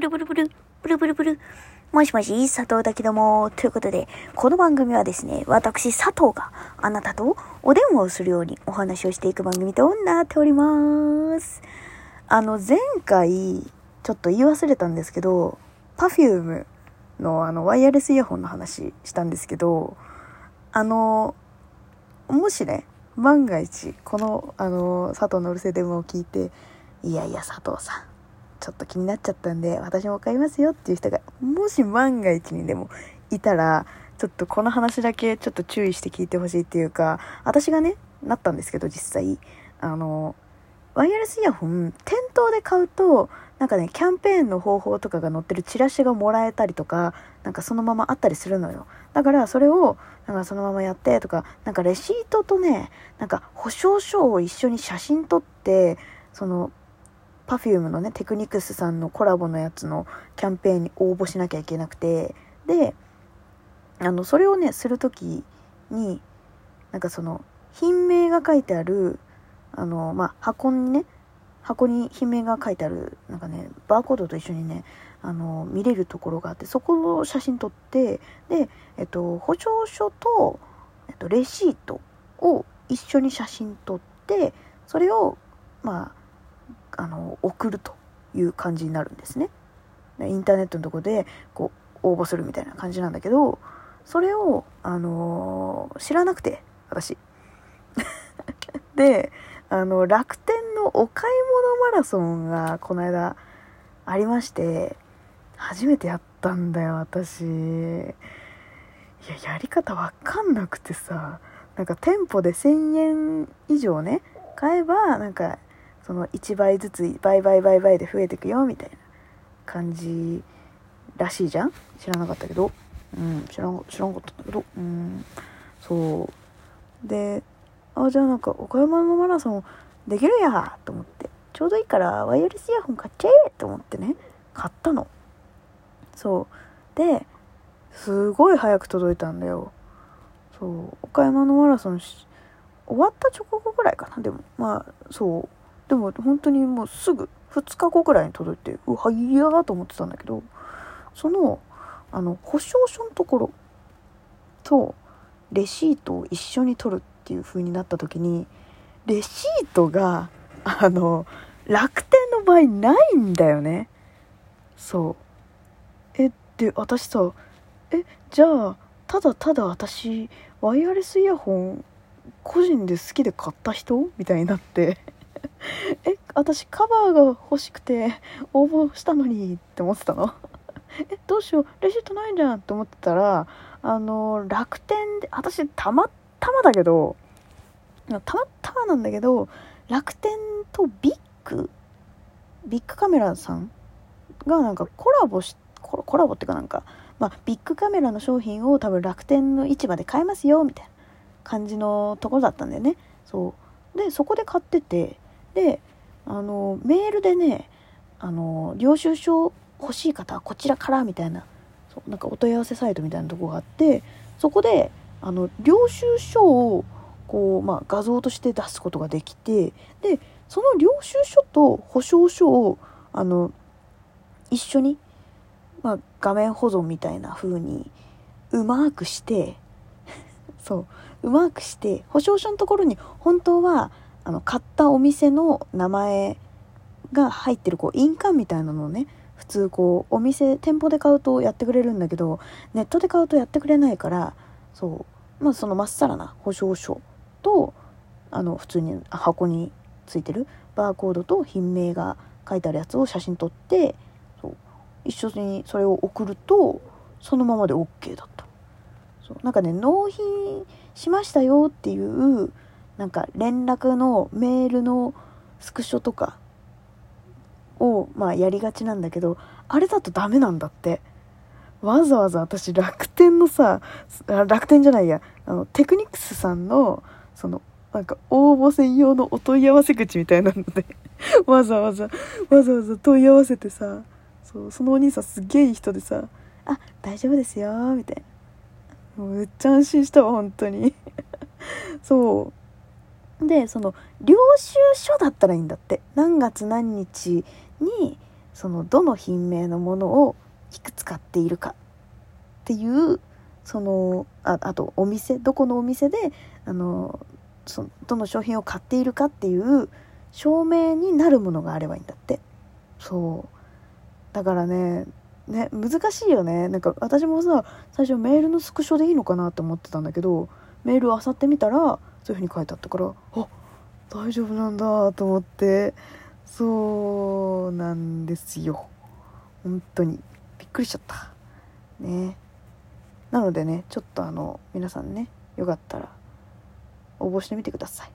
ブルブルブル、ブルブルブル。もしもし、佐藤だけども、ということで、この番組はですね、私、佐藤があなたとお電話をするようにお話をしていく番組となっております。あの、前回、ちょっと言い忘れたんですけど、Perfume のあの、ワイヤレスイヤホンの話したんですけど、あの、もしね、万が一、この、あの、佐藤のうるせえ電話を聞いて、いやいや、佐藤さん、ちょっと気になっちゃったんで、私も買いますよっていう人が、もし万が一にでもいたら、ちょっとこの話だけちょっと注意して聞いてほしいっていうか、私がね、なったんですけど、実際、あの、ワイヤレスイヤホン、店頭で買うと、なんかね、キャンペーンの方法とかが載ってるチラシがもらえたりとか、なんかそのままあったりするのよ。だからそれを、なんかそのままやってとか、なんかレシートとね、なんか保証書を一緒に写真撮って、その、Perfume のね、テクニクスさんのコラボのやつのキャンペーンに応募しなきゃいけなくて、で、あの、それをね、するときに、なんかその、品名が書いてある、あの、まあ、箱にね、箱に品名が書いてある、なんかね、バーコードと一緒にね、あの、見れるところがあって、そこの写真撮って、で、えっと、保証書と、えっと、レシートを一緒に写真撮って、それを、まあ、あの、送るという感じになるんですね。インターネットのとこで、こう、応募するみたいな感じなんだけど、それを、あの知らなくて、私。で、あの、楽天のお買い物マラソンがこの間ありまして、初めてやったんだよ、私。いや、やり方わかんなくてさ、なんか店舗で1000円以上ね、買えば、なんか、その1倍ずつ、倍倍倍倍で増えていくよ、みたいな感じらしいじゃん？知らなかったけど。うん、知らん、知らんかったんだけど。うん、そう。で、あ、じゃあなんか、岡山のマラソンできるやと思って。ちょうどいいから、ワイヤレスイヤホン買っちゃえと思ってね、買ったの。そう。で、すごい早く届いたんだよ。そう。岡山のマラソンし終わった直後ぐらいかな、でも。まあ、そう。でも本当にもうすぐ、2日後ぐらいに届いて、うわ、早ーと思ってたんだけど、その、あの、保証書のところと、レシートを一緒に取るっていう風になった時に、レシートが、あの、楽天の場合ないんだよね。そう。え、で、私さ、え、じゃあ、ただただ私、ワイヤレスイヤホン、個人で好きで買った人？みたいになって。え、私カバーが欲しくて応募したのにって思ってたの？え、どうしよう、レシートないじゃんって思ってたら、あの、楽天で、私たまたまだけど、たまたまなんだけど、楽天とビッグ、ビッグカメラさんがなんかコラボし、コラボっていうかなんか、まあ、ビッグカメラの商品を多分楽天の市場で買えますよ、みたいな感じのところだったんだよね。そう。で、そこで買ってて、で、あの、メールでね、あの、領収書欲しい方はこちらから、みたいな、そうなんかお問い合わせサイトみたいなとこがあって、そこで、あの、領収書を、こう、まあ、画像として出すことができて、で、その領収書と保証書を、あの、一緒に、まあ、画面保存みたいな風に、うまくして、そう、うまくして、保証書のところに、本当は、あの、買ったお店の名前が入ってる、こう、印鑑みたいなのをね、普通こう、お店、店舗で買うとやってくれるんだけど、ネットで買うとやってくれないから、そう、まあ、そのまっさらな保証書と、あの、普通に箱についてるバーコードと品名が書いてあるやつを写真撮って、そう、一緒にそれを送ると、そのままで OK だった。そう、なんかね、納品しましたよっていう、なんか連絡のメールのスクショとかを、まあやりがちなんだけど、あれだとダメなんだって。わざわざ私楽天のさ、楽天じゃないや、あの、テクニクスさんの、その、なんか応募専用のお問い合わせ口みたいなので、わざわざ、わざわざ問い合わせてさ、そう、そのお兄さんすげえいい人でさ、あ、大丈夫ですよ、みたいな。もうめっちゃ安心したわ、本当に。そう。で、その、領収書だったらいいんだって。何月何日に、そのどの品名のものをいくつ買っているかっていうそのああとお店どこのお店であのそのどの商品を買っているかっていう証明になるものがあればいいんだって。そう。だからねね難しいよね。なんか私もさ最初メールのスクショでいいのかなって思ってたんだけどメールを漁ってみたらそういう風に書いてあったからあ大丈夫なんだと思ってそうなんですよ。本当に。びっくりしちゃった。ね。なのでねちょっとあの皆さんねよかったら応募してみてください。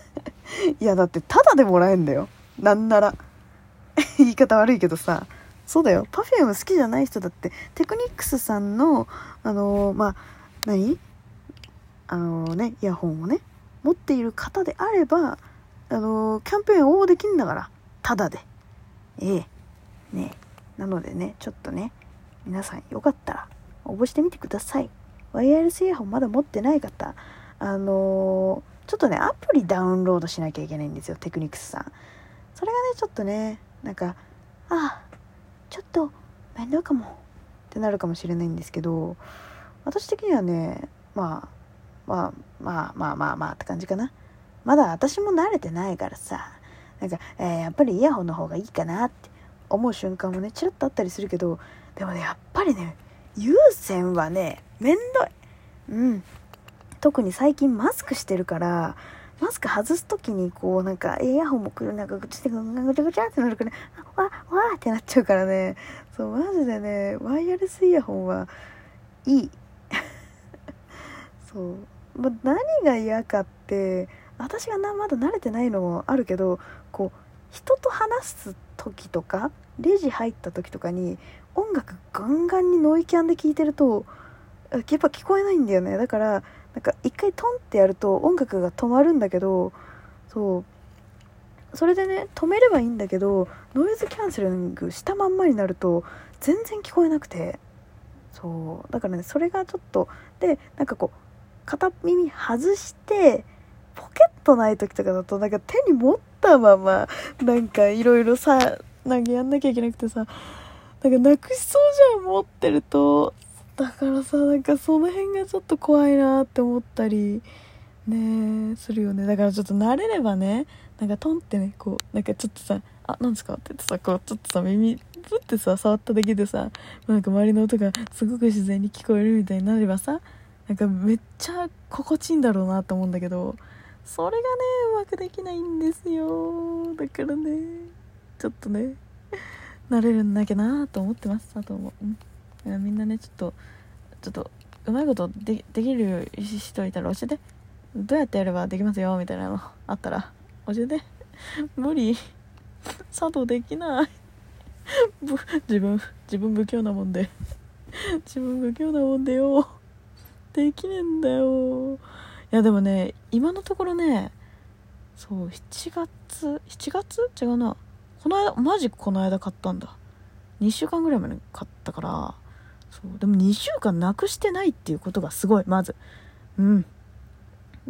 いやだってタダでもらえんだよ。なんなら。言い方悪いけどさ。そうだよ。Perfume 好きじゃない人だってテクニックスさんのあのー、まあ何？あの、ねイヤホンをね持っている方であればあの、キャンペーン応募できんだからタダで。ええ。ね。なのでねちょっとね皆さんよかったら応募してみてください。ワイヤレスイヤホンまだ持ってない方あのちょっとねアプリダウンロードしなきゃいけないんですよテクニクスさん。それがねちょっとねなんかあちょっと面倒かも。ってなるかもしれないんですけど私的にはねまあまあまあまあまあまあって感じかな。まだ私も慣れてないからさ。なんか、えー、やっぱりイヤホンの方がいいかなって思う瞬間もねちらっとあったりするけどでもねやっぱりね有線はねめんどい。うん。特に最近マスクしてるからマスク外す時にこうなんかイヤホンもくるなんかぐちゃぐちゃぐちゃってなるからわわーってなっちゃうからね。そうマジでねワイヤレスイヤホンはいい。そう、ま、何が嫌かって私がなまだ慣れてないのもあるけどこう人と話す時とかレジ入った時とかに音楽ガンガンにノイキャンで聴いてるとやっぱ聞こえないんだよね。だからなんか一回トンってやると音楽が止まるんだけどそう。それでね止めればいいんだけどノイズキャンセリングしたまんまになると全然聞こえなくて。そう。だからねそれがちょっとでなんかこう片耳外してポケットない時とかだとなんか手に持ったままなんかいろいろさなんかやんなきゃいけなくてさなんかなくしそうじゃん持ってるとだからさなんかその辺がちょっと怖いなって思ったりねするよねだからちょっと慣れればねなんかトンってねこうなんかちょっとさ「あなんですか?」って言ってさこうちょっとさ耳プってさ触っただけでさなんか周りの音がすごく自然に聞こえるみたいになればさなんかめっちゃ心地いいんだろうなと思うんだけどそれがねうまくできないんですよ。だからねちょっとね慣れるんだけなと思ってますあと思う、ん。みんなねちょっとちょっとうまいことでできる人いたら教えて。どうやってやればできますよみたいなのあったら。教えて。無理。佐藤できない。自分自分不器用なもんで。自分不器用なもんでよ。できねえんだよ。いやでもね今のところねそう7月7月？違うな。この間マジこの間買ったんだ。2週間ぐらい前に買ったからそうでも2週間なくしてないっていうことがすごいまず。うん。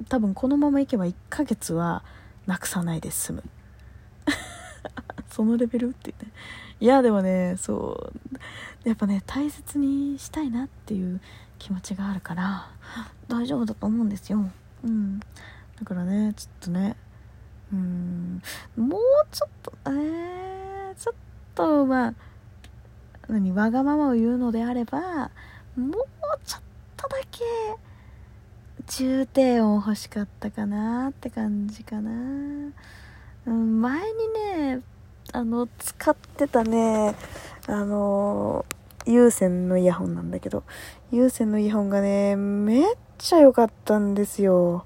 多分このままいけば1ヶ月はなくさないで済む。そのレベルって言って。いやでもねそうやっぱね大切にしたいなっていう気持ちがあるから大丈夫だと思うんですよ。うん。だからねちょっとねうんもうちょっとえ、ちょっとまあ何わがままを言うのであればもうちょっとだけ重低音欲しかったかなって感じかな、うん、前にねあの使ってたねあの有線のイヤホンなんだけど有線のイヤホンがねめっちゃ良かったんですよ。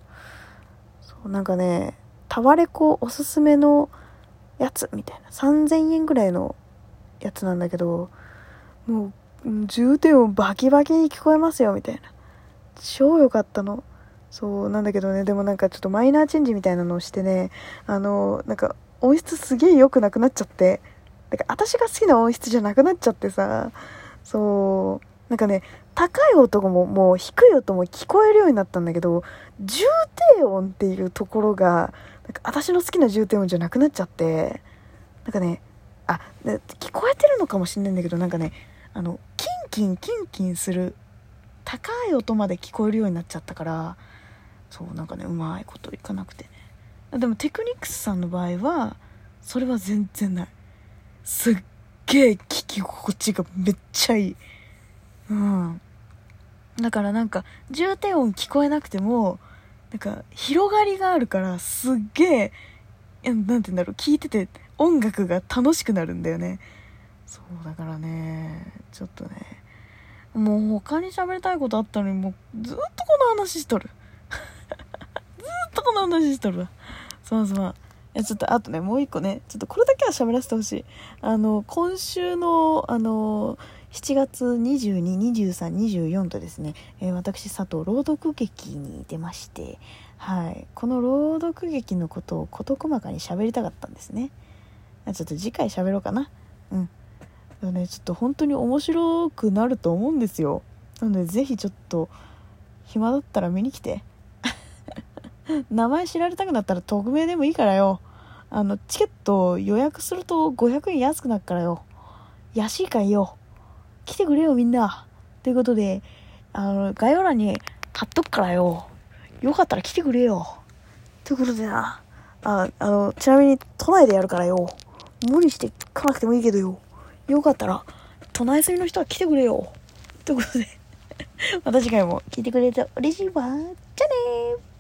そうなんかねタワレコおすすめのやつみたいな3000円ぐらいのやつなんだけどもう重低音バキバキに聞こえますよみたいな。超良かったの。そうなんだけどねでもなんかちょっとマイナーチェンジみたいなのをしてねあのなんか音質すげえ良くなくなっちゃってだか私が好きな音質じゃなくなっちゃってさそう。なんかね高い音ももう低い音も聞こえるようになったんだけど重低音っていうところがなんか私の好きな重低音じゃなくなっちゃってなんかねあ聞こえてるのかもしんないんだけどなんかねあのキンキンキンキンする高い音まで聞こえるようになっちゃったからそうなんかねうまいこといかなくてね。でもテクニックスさんの場合はそれは全然ない。すっげえ聞き心地がめっちゃいい。うん。だからなんか重低音聞こえなくてもなんか広がりがあるからすっげえなんて言うんだろう聞いてて音楽が楽しくなるんだよね。そうだからねちょっとねもう他に喋りたいことあったのにもうずっとこの話しとる。ずっとこの話しとるわ。すまんすまんいやちょっとあとねもう一個ね。ちょっとこれだけは喋らせてほしい。あの今週のあの7月222324とですね、えー、私佐藤朗読劇に出ましてはい。この朗読劇のことを事細かに喋りたかったんですね。ちょっと次回喋ろうかな。うん。でもねちょっと本当に面白くなると思うんですよ。なのでぜひちょっと暇だったら見に来て。名前知られたくなったら匿名でもいいからよ。あのチケット予約すると500円安くなるからよ。安いかいよ。来てくれよみんな。ということであの概要欄に貼っとくからよ。よかったら来てくれよ。ということでな。ああのちなみに都内でやるからよ。無理して来なくてもいいけどよ。よかったら都内住みの人は来てくれよ。ということで また次回も聞いてくれて嬉しいわ。じゃあね